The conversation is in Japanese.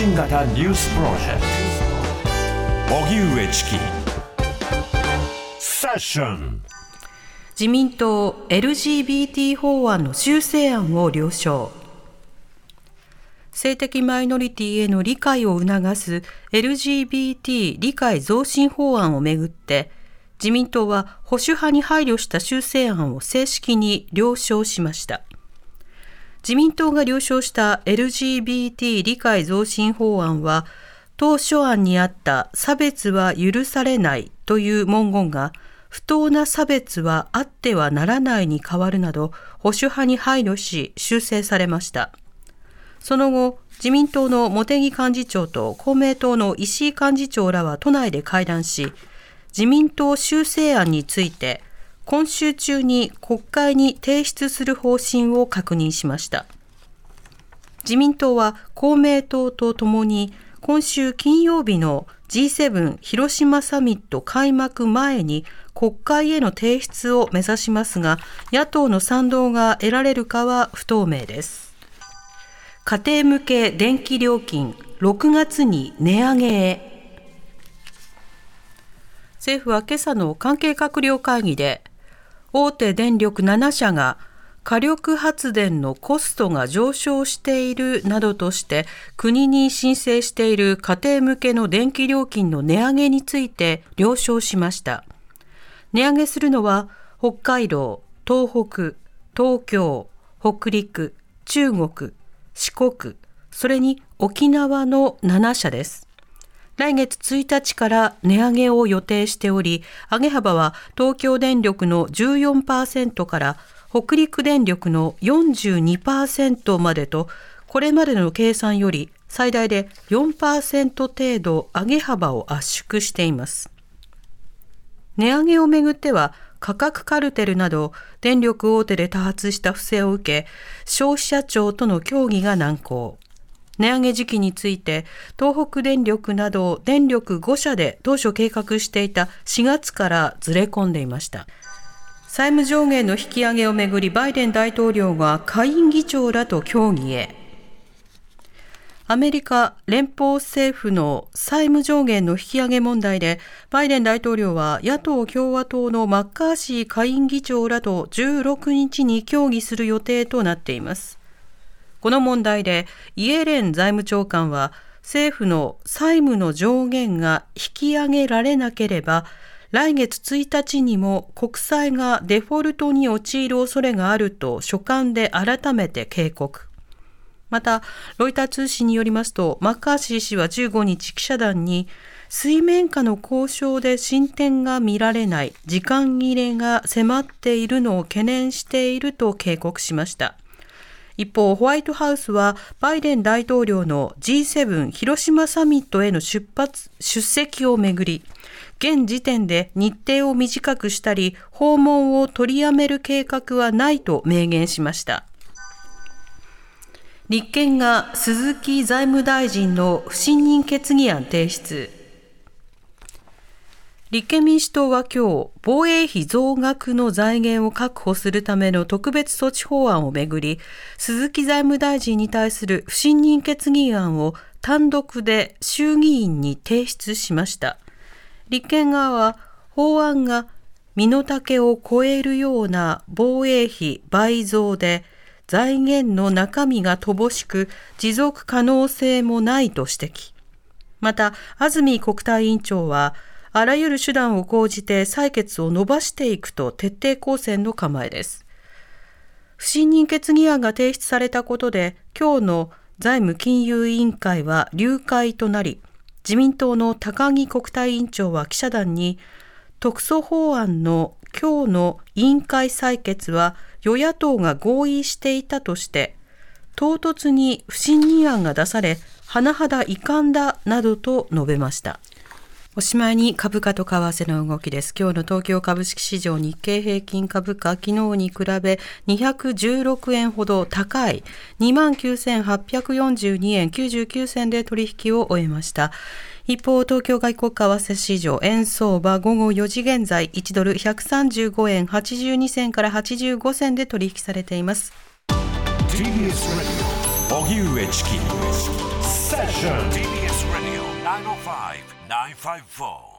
信型ニュースプロジェクト。荻上チキ。セッション。自民党 LGBT 法案の修正案を了承。性的マイノリティへの理解を促す LGBT 理解増進法案をめぐって自民党は保守派に配慮した修正案を正式に了承しました。自民党が了承した LGBT 理解増進法案は当初案にあった差別は許されないという文言が不当な差別はあってはならないに変わるなど保守派に配慮し修正されました。その後自民党の茂木幹事長と公明党の石井幹事長らは都内で会談し自民党修正案について今週中に国会に提出する方針を確認しました。自民党は公明党とともに今週金曜日の G7 広島サミット開幕前に国会への提出を目指しますが野党の賛同が得られるかは不透明です。家庭向け電気料金6月に値上げへ。政府は今朝の関係閣僚会議で大手電力7社が火力発電のコストが上昇しているなどとして国に申請している家庭向けの電気料金の値上げについて了承しました。値上げするのは北海道、東北、東京、北陸、中国、四国、それに沖縄の7社です。来月1日から値上げを予定しており、上げ幅は東京電力の14%から北陸電力の42%までと、これまでの計算より最大で4%程度上げ幅を圧縮しています。値上げをめぐっては、価格カルテルなど電力大手で多発した不正を受け、消費者庁との協議が難航。値上げ時期について東北電力など電力5社で当初計画していた4月からずれ込んでいました債務上限の引き上げをめぐりバイデン大統領が下院議長らと協議へアメリカ連邦政府の債務上限の引き上げ問題で、バイデン大統領は野党共和党のマッカーシー下院議長らと16日に協議する予定となっています。この問題でイエレン財務長官は政府の債務の上限が引き上げられなければ来月1日にも国債がデフォルトに陥る恐れがあると書簡で改めて警告。また、ロイター通信によりますと、マッカーシー氏は15日記者団に、水面下の交渉で進展が見られない時間切れが迫っているのを懸念していると警告しました。一方、ホワイトハウスはバイデン大統領の G7 広島サミットへの出発、出席をめぐり、現時点で日程を短くしたり、訪問を取りやめる計画はないと明言しました。立憲が鈴木財務大臣の不信任決議案提出。立憲民主党は今日、防衛費増額の財源を確保するための特別措置法案をめぐり、鈴木財務大臣に対する不信任決議案を単独で衆議院に提出しました。立憲側は法案が身の丈を超えるような防衛費倍増で財源の中身が乏しく持続可能性もないと指摘。また、安住国対委員長はあらゆる手段を講じて採決を伸ばしていくと徹底抗戦の構えです。不信任決議案が提出されたことで、今日の財務金融委員会は流会となり、自民党の高木国対委員長は記者団に、特措法案の今日の委員会採決は与野党が合意していたとして、唐突に不信任案が出され、甚だ遺憾だなどと述べました。おしまいに株価と為替の動きです。今日の東京株式市場日経平均株価、昨日に比べ216円ほど高い29,842円99銭で取引を終えました。一方、東京外国為替市場、円相場午後4時現在、1ドル135円82銭から85銭で取引されています。TBS ラジオ荻上チキ Session. TBS 905 954